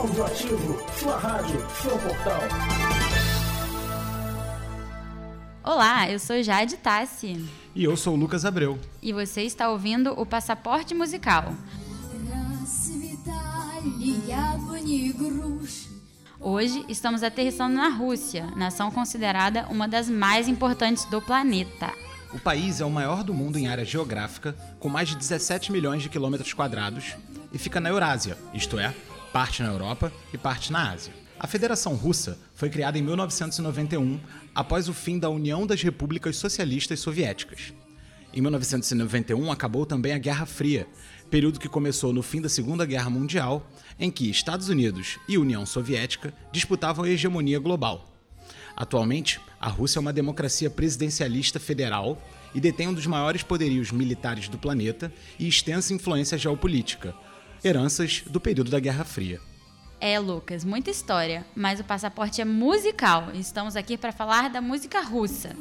Audioativo, sua rádio, seu portal. Olá, eu sou Jade Tassi. E eu sou o Lucas Abreu. E você está ouvindo o Passaporte Musical. Hoje estamos aterrissando na Rússia, nação considerada uma das mais importantes do planeta. O país é o maior do mundo em área geográfica, com mais de 17 milhões de quilômetros quadrados, e fica na Eurásia, isto é, parte na Europa e parte na Ásia. A Federação Russa foi criada em 1991, após o fim da União das Repúblicas Socialistas Soviéticas. Em 1991 acabou também a Guerra Fria, período que começou no fim da Segunda Guerra Mundial, em que Estados Unidos e União Soviética disputavam a hegemonia global. Atualmente, a Rússia é uma democracia presidencialista federal e detém um dos maiores poderios militares do planeta e extensa influência geopolítica, heranças do período da Guerra Fria. É, Lucas, muita história, mas o passaporte é musical. Estamos aqui para falar da música russa.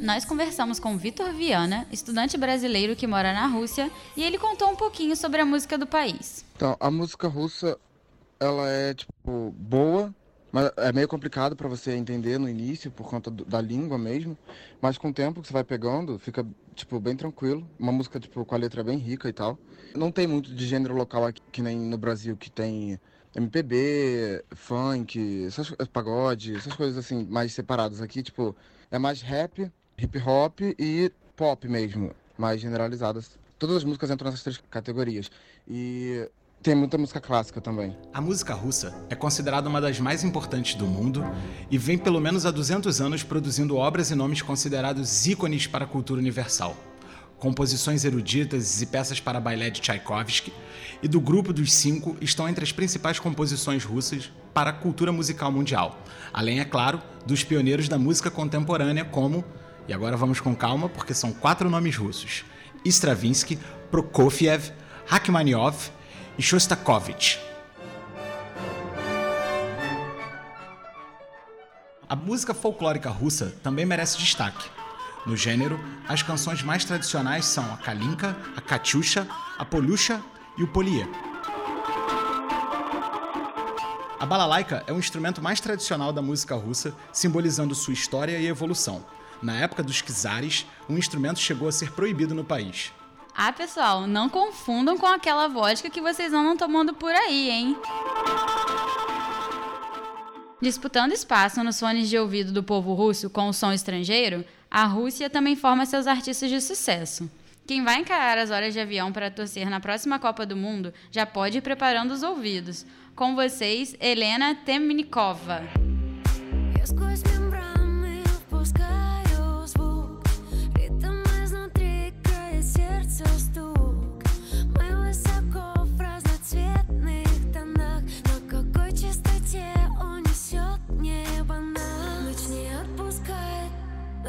Nós conversamos com Vitor Viana, estudante brasileiro que mora na Rússia, e ele contou um pouquinho sobre a música do país. Então, a música russa ela é, tipo, boa, mas é meio complicado para você entender no início, por conta do, da língua mesmo. Mas com o tempo que você vai pegando, fica, tipo, bem tranquilo. Uma música, tipo, com a letra bem rica e tal. Não tem muito de gênero local aqui, que nem no Brasil, que tem MPB, funk, essas, pagode, essas coisas assim, mais separadas aqui. Tipo, é mais rap, hip hop e pop mesmo, mais generalizadas. Todas as músicas entram nessas três categorias. E tem muita música clássica também. A música russa é considerada uma das mais importantes do mundo e vem pelo menos há 200 anos produzindo obras e nomes considerados ícones para a cultura universal. Composições eruditas e peças para balé de Tchaikovsky e do Grupo dos Cinco estão entre as principais composições russas para a cultura musical mundial, além, é claro, dos pioneiros da música contemporânea como, e agora vamos com calma porque são quatro nomes russos: Stravinsky, Prokofiev, Rachmaninoff Shostakovich. A música folclórica russa também merece destaque. No gênero, as canções mais tradicionais são a Kalinka, a Katyusha, a Polusha e o Poliê. A balalaika é o instrumento mais tradicional da música russa, simbolizando sua história e evolução. Na época dos czares, o instrumento chegou a ser proibido no país. Ah, pessoal, não confundam com aquela vodka que vocês andam tomando por aí, hein? Disputando espaço nos fones de ouvido do povo russo com o som estrangeiro, a Rússia também forma seus artistas de sucesso. Quem vai encarar as horas de avião para torcer na próxima Copa do Mundo já pode ir preparando os ouvidos. Com vocês, Helena Temnikova.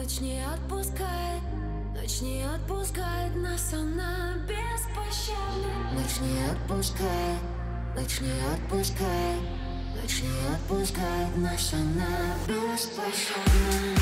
Ночь не отпускает, ночь не отпускает нас она беспощадна. Ночь не отпускает, ночь не отпускает, ночь не отпускает нас она беспощадна.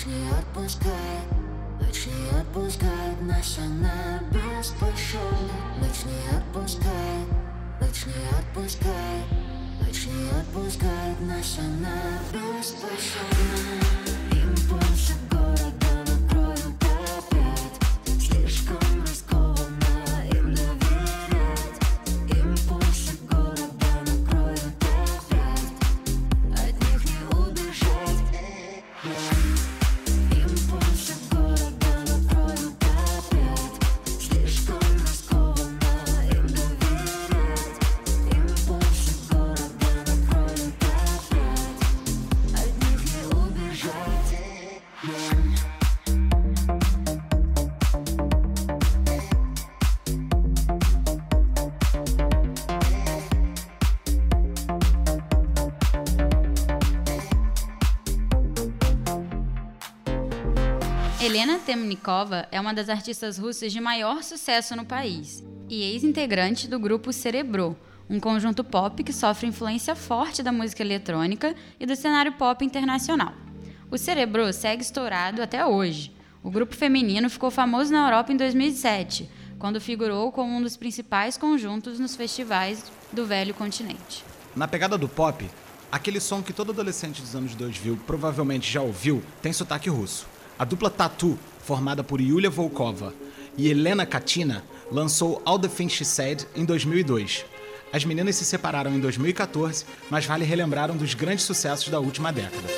Ночь не отпускает, ночь не отпускает Нас она беспощадна Ночь не отпускает, ночь не отпускает Ночь не отпускает Нас она беспощадна Helena Temnikova é uma das artistas russas de maior sucesso no país e ex-integrante do grupo Cerebro, um conjunto pop que sofre influência forte da música eletrônica e do cenário pop internacional. O Cerebro segue estourado até hoje. O grupo feminino ficou famoso na Europa em 2007, quando figurou como um dos principais conjuntos nos festivais do velho continente. Na pegada do pop, aquele som que todo adolescente dos anos 2000 provavelmente já ouviu tem sotaque russo. A dupla Tatu, formada por Yulia Volkova e Helena Katina, lançou All the Things She Said em 2002. As meninas se separaram em 2014, mas vale relembrar um dos grandes sucessos da última década.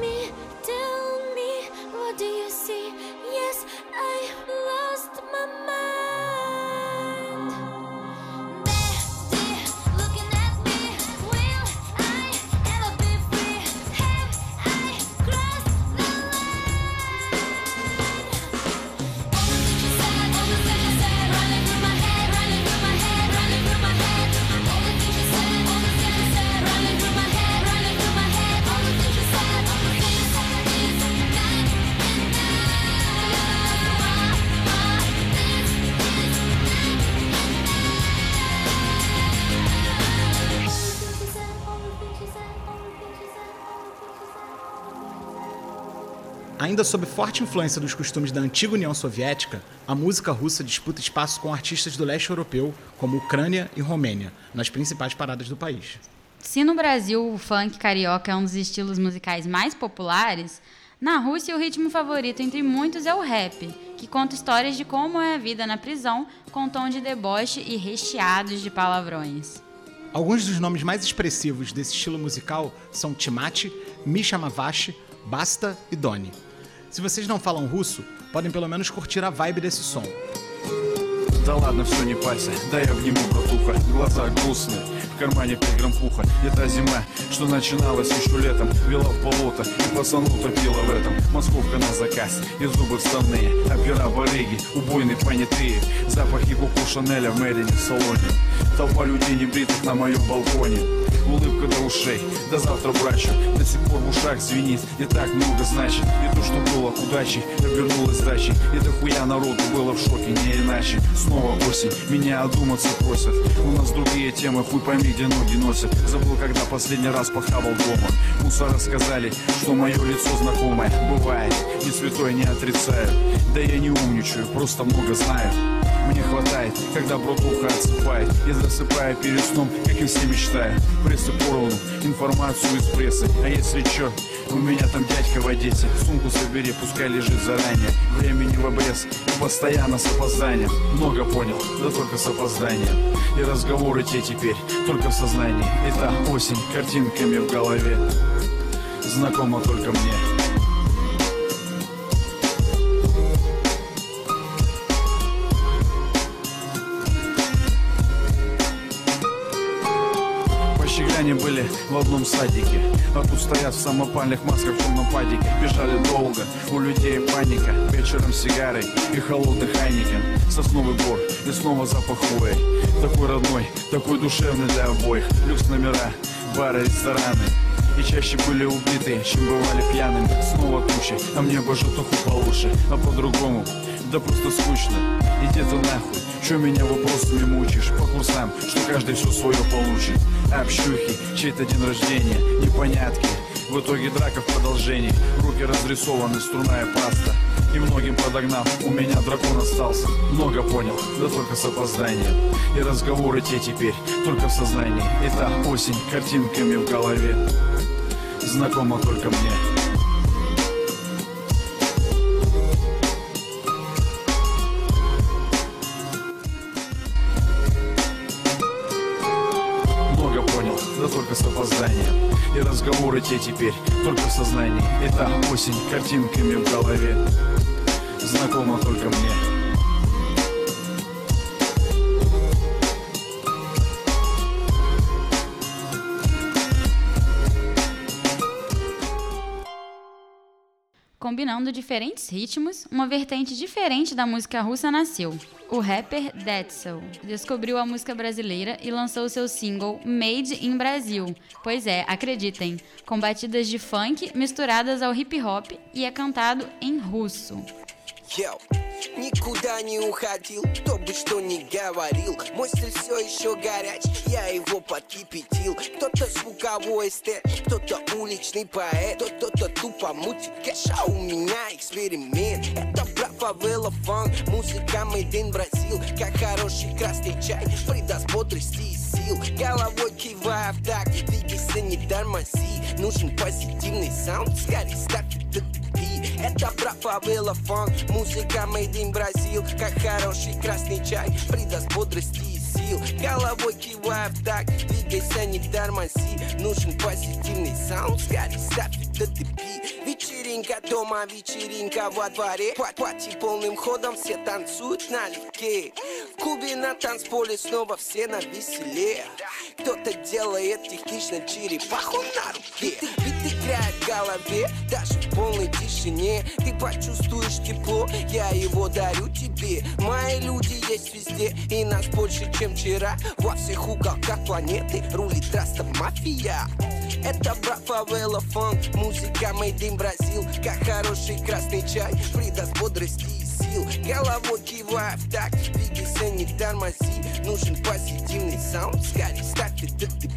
Me, Ainda sob forte influência dos costumes da antiga União Soviética, a música russa disputa espaço com artistas do leste europeu, como Ucrânia e Romênia, nas principais paradas do país. Se no Brasil o funk carioca é um dos estilos musicais mais populares, na Rússia o ritmo favorito entre muitos é o rap, que conta histórias de como é a vida na prisão, com tom de deboche e recheados de palavrões. Alguns dos nomes mais expressivos desse estilo musical são Timati, Misha Mavashi, Basta e Doni. Se vocês não falam russo, podem pelo menos curtir a vibe desse som. Да ладно, все не пайся, да я обниму братуха. Глаза грустные, в кармане пять грамм пуха та зима, что начиналась еще летом. Вела в болото и пацану топила в этом. Московка на заказ, и зубы вставные Опера барыги, убойные понятые Запахи Коко Шанеля в Мэрине салоне Толпа людей небритых на моем балконе улыбка до ушей. До завтра, брачу, до сих пор в ушах звенит. Не так много значит, и то, что было удачей Обернулось дачей, и дохуя народу было в шоке, не иначе. Снова осень, меня одуматься просят. У нас другие темы, хуй пойми, где ноги носят. Забыл, когда последний раз похавал дома. Мусора сказали, что мое лицо знакомое. Бывает, не святой не отрицаю Да я не умничаю, просто много знаю. Мне хватает, когда братуха отсыпает. И засыпая перед сном, как и все мечтаю Прессы поровну, информацию из прессы. А если чё, у меня там дядька в Одессе. Сумку собери, пускай лежит заранее. Времени в обрез, и постоянно с опозданием. Много понял, да только с опозданием. И разговоры те теперь, только в сознании. Это осень, картинками в голове. Знакомо только мне Щегляне были в одном садике. А тут стоят в самопальных масках в темном падике. Бежали долго, у людей паника. Вечером сигары и холодный хайникен Сосновый бор и снова запах хвои Такой родной, такой душевный для обоих. Люкс номера, бары, рестораны. И чаще были убиты, чем бывали пьяными. Снова тучи, а мне бы житуху получше. А по-другому, да просто скучно. Иди ты нахуй, чё меня вопросами мучишь По курсам, что каждый все свое получит. Общухи, чей-то день рождения, непонятки. В итоге драка в продолжении. Руки разрисованы, струная паста. И многим подогнав, у меня дракон остался. Много понял, да только с опозданием. И разговоры те теперь, только в сознании. Это осень, картинками в голове. Знакомо только мне И разговоры те теперь, только в сознании Это осень, картинками в голове Знакомо только мне Combinando diferentes ritmos, uma vertente diferente da música russa nasceu. O rapper Detzel descobriu a música brasileira e lançou seu single Made in Brasil. Pois é, acreditem, com batidas de funk misturadas ao hip hop e é cantado em russo. Йоу, никуда не уходил, кто бы что ни говорил Мой стиль все еще горяч, я его подкипятил Кто-то звуковой эстет, кто-то уличный поэт Кто-то тупо мутит кэш, а у меня эксперимент Это брат фавела фанк, музыка made in Бразил Как хороший красный чай, придаст бодрости и сил Головой кивая в такт, двигайся, не тормози. Нужен позитивный саунд, скорее ставь это это брат фавела фанк Музыка made in Бразил Как хороший красный чай. Придаст бодрости и сил Головой кивая в так. Двигайся, не тормози. Нужен позитивный саунд. Скорее ставь этот EP Вечеринка дома, вечеринка во дворе. Пати, полным ходом, все танцуют налегке. В клубе на танцполе снова все на веселе. Кто-то делает технично черепаху на руке. Бит играет в голове, даже в полной тишине. Ты почувствуешь тепло, я его дарю тебе. Мои люди есть везде, и нас больше, чем вчера. Во всех уголках планеты рулит раста мафия. Это брат фавела фанк, музыка made in Бразил Как хороший красный чай, придаст бодрости и сил. Головой кивая в такт, двигайся, не тормози. Нужен позитивный саунд, скорее ставь этот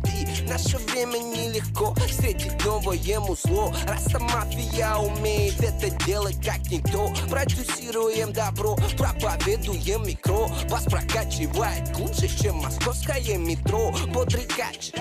Наше время нелегко, встретить новое музло Раста мафия умеет это делать как никто. Продюсируем добро, проповедуем микро. Вас прокачивает лучше, чем московское метро. Бодрый кач,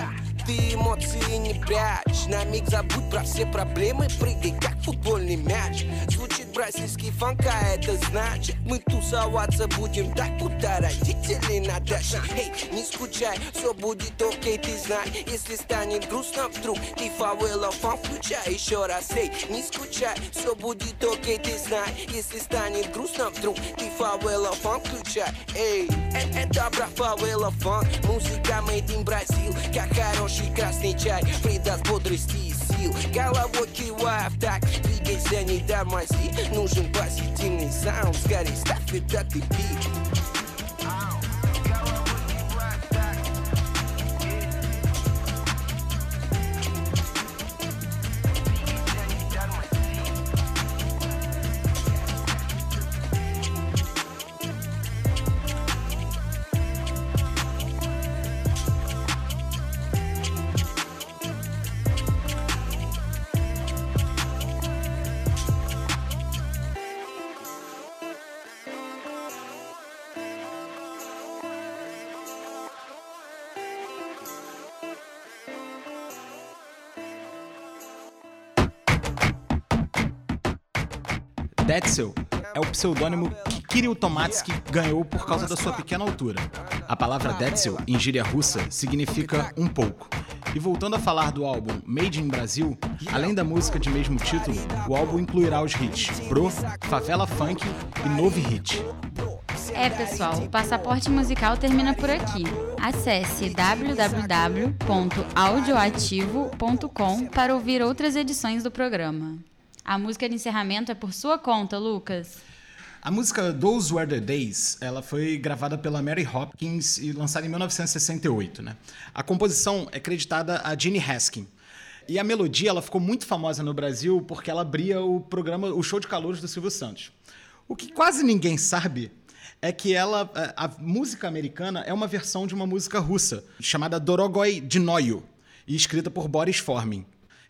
ты эмоции не прячь. На миг забудь про все проблемы Прыгай как футбольный мяч. Звучит бразильский фанк, а это значит Мы тусоваться будем так, будто родители на даче Эй, не скучай, все будет окей, ты знай Если станет грустно вдруг Ты фавела фанк, включай еще раз. Эй, не скучай, все будет окей, ты знай Если станет грустно вдруг Ты фавела фанк, включай. Эй, э- это брат фавела фанк. Музыка made in Бразил Как хороший красный чай Придаст бодрости и сил. Головой кивая в так Двигайся, не тормози Нужен позитивный саунд Скорей ставь этот EP Detzel é o pseudônimo que Kirill Tomatsky ganhou por causa da sua pequena altura. A palavra Detzel, em gíria russa, significa um pouco. E voltando a falar do álbum Made in Brasil, além da música de mesmo título, o álbum incluirá os hits Bro, Favela Funk e Novo Hit. É, pessoal, o passaporte musical termina por aqui. Acesse www.audioativo.com para ouvir outras edições do programa. A música de encerramento é por sua conta, Lucas. A música Those Were the Days, ela foi gravada pela Mary Hopkins e lançada em 1968, né? A composição é creditada a Gene Haskin. E a melodia, ela ficou muito famosa no Brasil porque ela abria o programa, o show de calouros do Silvio Santos. O que quase ninguém sabe é que ela, a música americana é uma versão de uma música russa chamada Dorogoy Dnoyu e escrita por Boris Formin.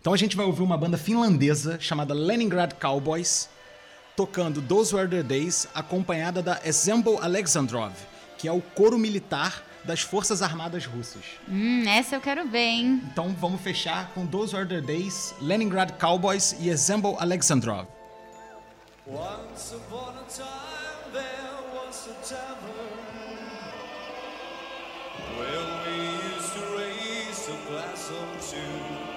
Então a gente vai ouvir uma banda finlandesa chamada Leningrad Cowboys tocando Those Were the Days, acompanhada da Assemble Alexandrov, que é o coro militar das Forças Armadas Russas. Hum, essa eu quero ver, hein? Então vamos fechar com Those Were the Days, Leningrad Cowboys e Assemble Alexandrov. Once upon a time there was a tavern where we used to raise a glass or two.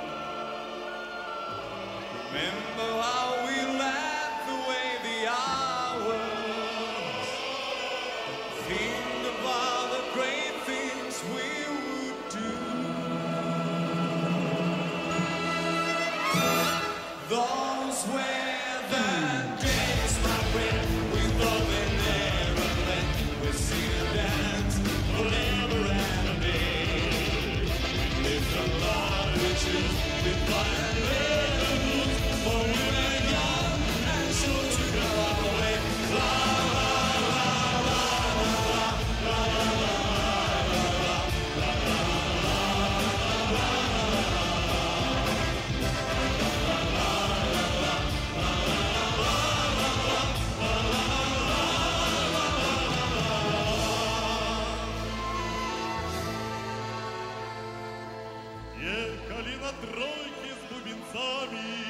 Remember how we laughed away the hours, the great things we would do. Those на тройке с бубенцами,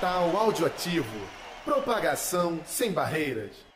Portal Audioativo. Propagação sem barreiras.